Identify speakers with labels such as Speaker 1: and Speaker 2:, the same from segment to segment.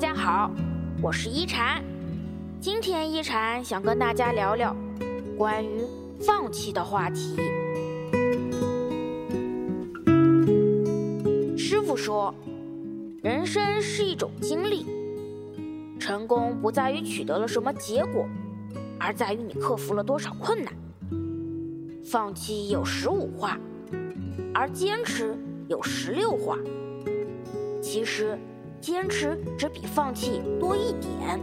Speaker 1: 大家好，我是一禅。今天一禅想跟大家聊聊关于放弃的话题。师傅说，人生是一种经历，成功不在于取得了什么结果，而在于你克服了多少困难。放弃有十五话，而坚持有十六话。其实，坚持只比放弃多一点。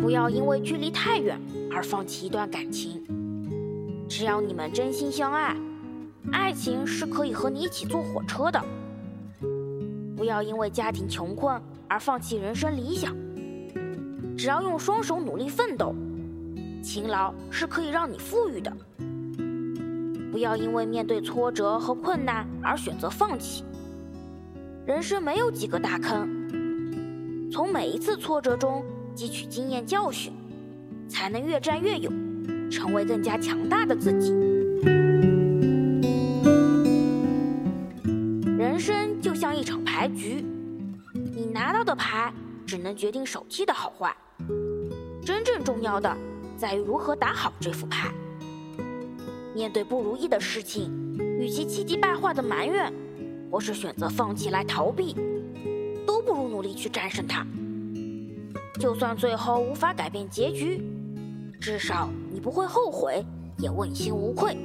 Speaker 1: 不要因为距离太远而放弃一段感情。只要你们真心相爱，爱情是可以和你一起坐火车的。不要因为家庭穷困而放弃人生理想。只要用双手努力奋斗，勤劳是可以让你富裕的。不要因为面对挫折和困难而选择放弃。人生没有几个大坑，从每一次挫折中汲取经验教训，才能越战越勇，成为更加强大的自己。人生就像一场牌局，你拿到的牌只能决定手气的好坏，真正重要的在于如何打好这副牌。面对不如意的事情，与其气急败坏的埋怨，或是选择放弃来逃避，都不如努力去战胜它。就算最后无法改变结局，至少你不会后悔，也问心无愧。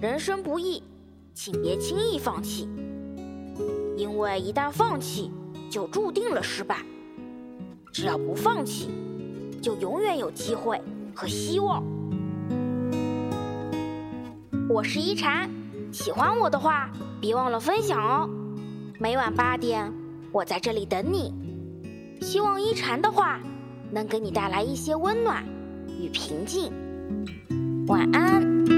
Speaker 1: 人生不易，请别轻易放弃，因为一旦放弃，就注定了失败。只要不放弃。就永远有机会和希望。我是一禅，喜欢我的话，别忘了分享哦。每晚八点，我在这里等你。希望一禅的话能给你带来一些温暖与平静。晚安。